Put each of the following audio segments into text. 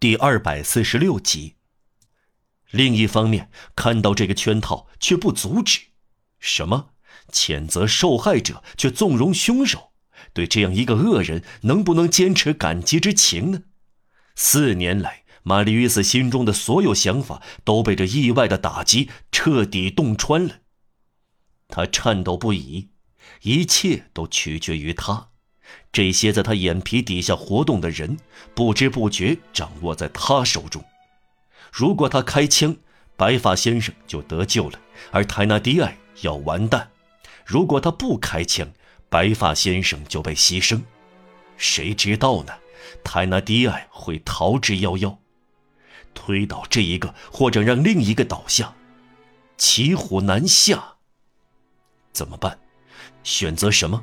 第二百四十六集。另一方面，看到这个圈套却不阻止，什么谴责受害者却纵容凶手，对这样一个恶人，能不能坚持感激之情呢？四年来，玛丽·约斯心中的所有想法都被这意外的打击彻底洞穿了。他颤抖不已，一切都取决于他。这些在他眼皮底下活动的人，不知不觉掌握在他手中。如果他开枪，白发先生就得救了，而泰纳迪埃要完蛋；如果他不开枪，白发先生就被牺牲。谁知道呢？泰纳迪埃会逃之夭夭，推倒这一个，或者让另一个倒下，骑虎难下。怎么办？选择什么？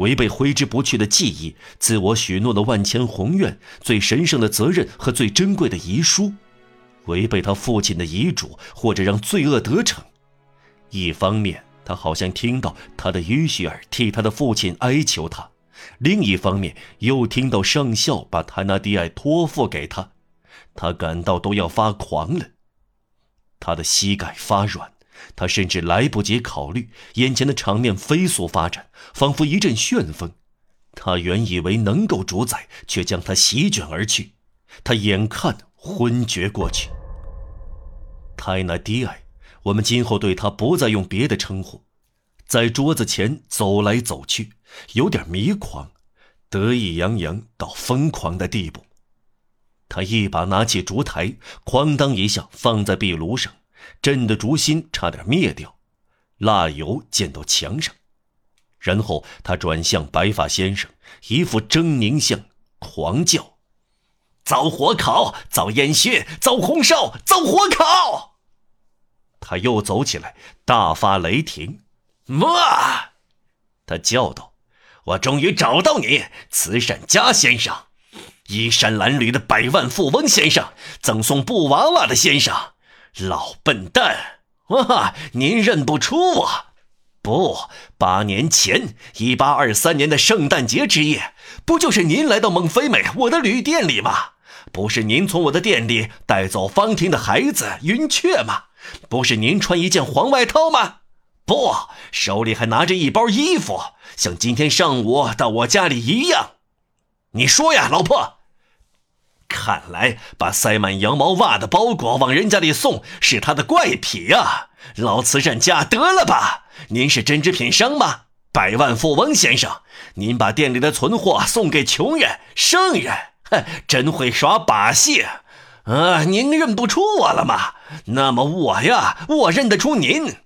违背挥之不去的记忆，自我许诺的万千宏愿，最神圣的责任和最珍贵的遗书，违背他父亲的遗嘱，或者让罪恶得逞。一方面，他好像听到他的于雪儿替他的父亲哀求他；另一方面，又听到上校把泰纳迪埃托付给他，他感到都要发狂了。他的膝盖发软。他甚至来不及考虑，眼前的场面飞速发展，仿佛一阵旋风。他原以为能够主宰，却将他席卷而去。他眼看昏厥过去。泰纳迪埃，我们今后对他不再用别的称呼，在桌子前走来走去，有点迷狂，得意洋洋到疯狂的地步。他一把拿起烛台，哐当一下放在壁炉上。朕的烛芯差点灭掉，蜡油溅到墙上，然后他转向白发先生，一副狰狞相，狂叫：“遭火烤，遭烟熏，遭红烧，遭火烤！”他又走起来，大发雷霆：“哇！”他叫道：“我终于找到你，慈善家先生，衣衫褴褛的百万富翁先生，赠送布娃娃的先生。”老笨蛋！哇，您认不出我？不，八年前，一八二三年的圣诞节之夜，不就是您来到孟菲美我的旅店里吗？不是您从我的店里带走方婷的孩子云雀吗？不是您穿一件黄外套吗？不，手里还拿着一包衣服，像今天上午到我家里一样。你说呀，老婆。看来把塞满羊毛袜的包裹往人家里送是他的怪癖呀！老慈善家，得了吧！您是针织品商吗？百万富翁先生，您把店里的存货送给穷人、圣人，哼，真会耍把戏！啊，您认不出我了吗？那么我呀，我认得出您。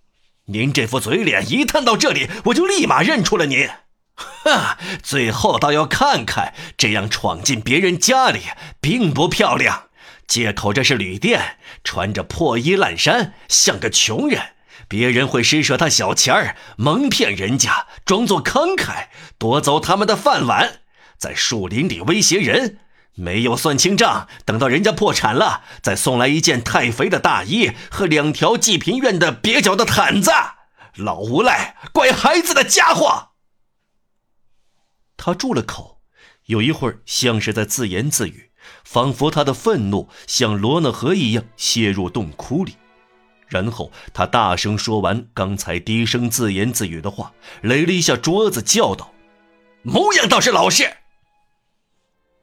您这副嘴脸，一探到这里，我就立马认出了您。哈，最后倒要看看，这样闯进别人家里并不漂亮。借口这是旅店，穿着破衣烂衫，像个穷人，别人会施舍他小钱儿，蒙骗人家，装作慷慨，夺走他们的饭碗，在树林里威胁人，没有算清账，等到人家破产了，再送来一件太肥的大衣和两条济贫院的蹩脚的毯子。老无赖，拐孩子的家伙！他住了口，有一会儿像是在自言自语，仿佛他的愤怒像罗讷河一样泄入洞窟里。然后他大声说完刚才低声自言自语的话，擂了一下桌子，叫道：“模样倒是老实。”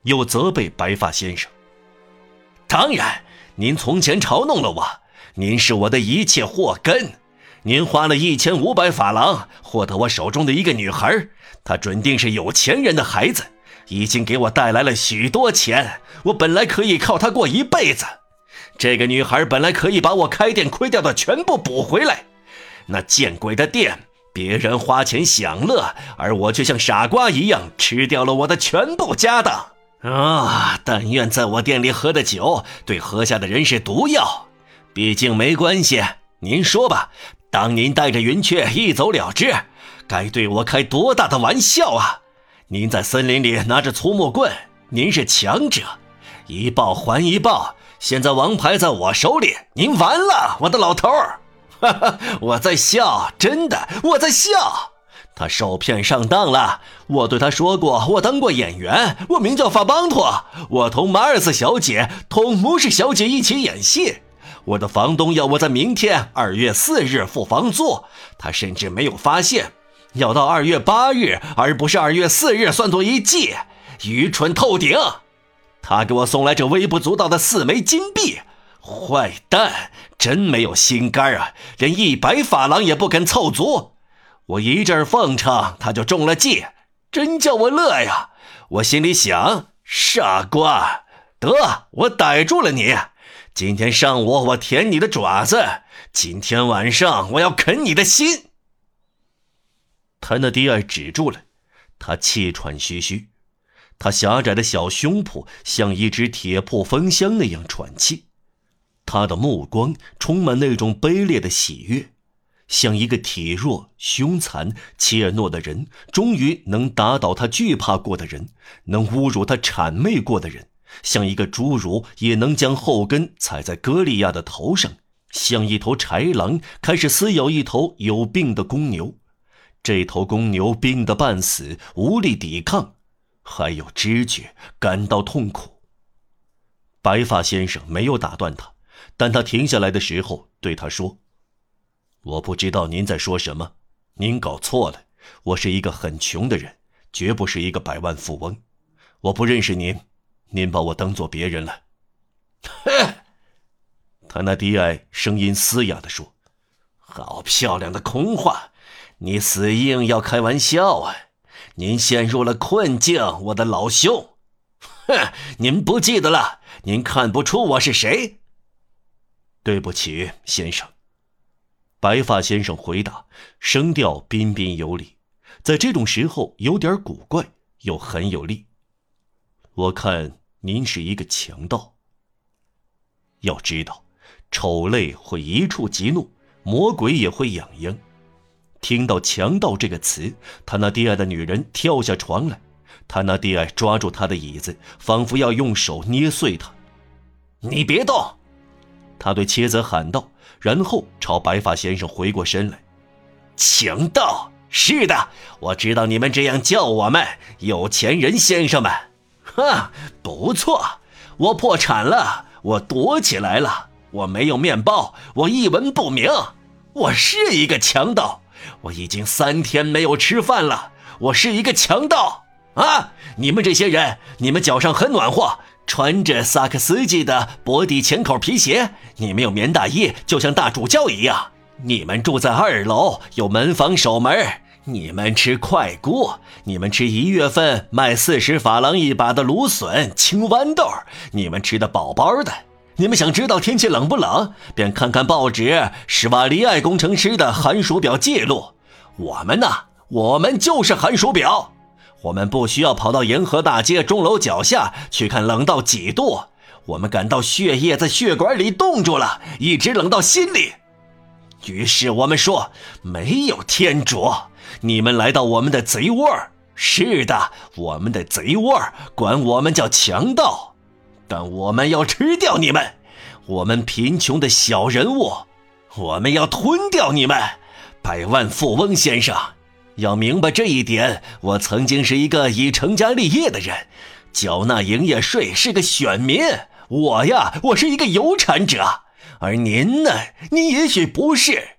又责备白发先生：“当然，您从前嘲弄了我，您是我的一切祸根。您花了一千五百法郎获得我手中的一个女孩。”她准定是有钱人的孩子，已经给我带来了许多钱。我本来可以靠她过一辈子。这个女孩本来可以把我开店亏掉的全部补回来。那见鬼的店，别人花钱享乐，而我却像傻瓜一样吃掉了我的全部家当。啊！但愿在我店里喝的酒对喝下的人是毒药。毕竟没关系。您说吧，当您带着云雀一走了之。该对我开多大的玩笑啊！您在森林里拿着粗木棍，您是强者，一报还一报。现在王牌在我手里，您完了，我的老头儿！哈哈，我在笑，真的，我在笑。他受骗上当了。我对他说过，我当过演员，我名叫法邦托，我同马尔斯小姐、同穆氏小姐一起演戏。我的房东要我在明天二月四日付房租，他甚至没有发现，要到二月八日而不是二月四日算作一季，愚蠢透顶。他给我送来这微不足道的四枚金币，坏蛋，真没有心肝啊，连一百法郎也不肯凑足。我一阵奉承，他就中了计，真叫我乐呀！我心里想，傻瓜，得，我逮住了你。今天上午我舔你的爪子，今天晚上我要啃你的心。他那迪尔止住了，他气喘吁吁，他狭窄的小胸脯像一只铁破风箱那样喘气，他的目光充满那种卑劣的喜悦，像一个体弱、凶残、怯懦的人，终于能打倒他惧怕过的人，能侮辱他谄媚过的人。像一个侏儒也能将后跟踩在歌利亚的头上，像一头豺狼开始撕咬一头有病的公牛，这头公牛病得半死，无力抵抗，还有知觉，感到痛苦。白发先生没有打断他，但他停下来的时候对他说：“我不知道您在说什么，您搞错了，我是一个很穷的人，绝不是一个百万富翁，我不认识您。”您把我当做别人了，哼！他那低矮声音嘶哑地说：“好漂亮的空话，你死硬要开玩笑啊！您陷入了困境，我的老兄。哼！您不记得了？您看不出我是谁？对不起，先生。”白发先生回答，声调彬彬有礼，在这种时候有点古怪，又很有力。我看。您是一个强盗。要知道，丑类会一触即怒，魔鬼也会痒痒。听到“强盗”这个词，他那低矮的女人跳下床来，他那低矮抓住他的椅子，仿佛要用手捏碎他。你别动！他对妻子喊道，然后朝白发先生回过身来。强盗！是的，我知道你们这样叫我们有钱人先生们。哈，不错，我破产了，我躲起来了，我没有面包，我一文不名，我是一个强盗，我已经三天没有吃饭了，我是一个强盗啊！你们这些人，你们脚上很暖和，穿着萨克斯基的薄底浅口皮鞋，你们有棉大衣，就像大主教一样，你们住在二楼，有门房守门。你们吃快菇，你们吃一月份卖四十法郎一把的芦笋、青豌豆，你们吃的饱饱的。你们想知道天气冷不冷，便看看报纸施瓦利埃工程师的寒暑表记录。我们呢，我们就是寒暑表，我们不需要跑到沿河大街钟楼脚下去看冷到几度，我们感到血液在血管里冻住了，一直冷到心里。于是我们说，没有天主。你们来到我们的贼窝是的，我们的贼窝管我们叫强盗，但我们要吃掉你们，我们贫穷的小人物，我们要吞掉你们，百万富翁先生，要明白这一点。我曾经是一个已成家立业的人，缴纳营业税，是个选民。我呀，我是一个有产者，而您呢？您也许不是。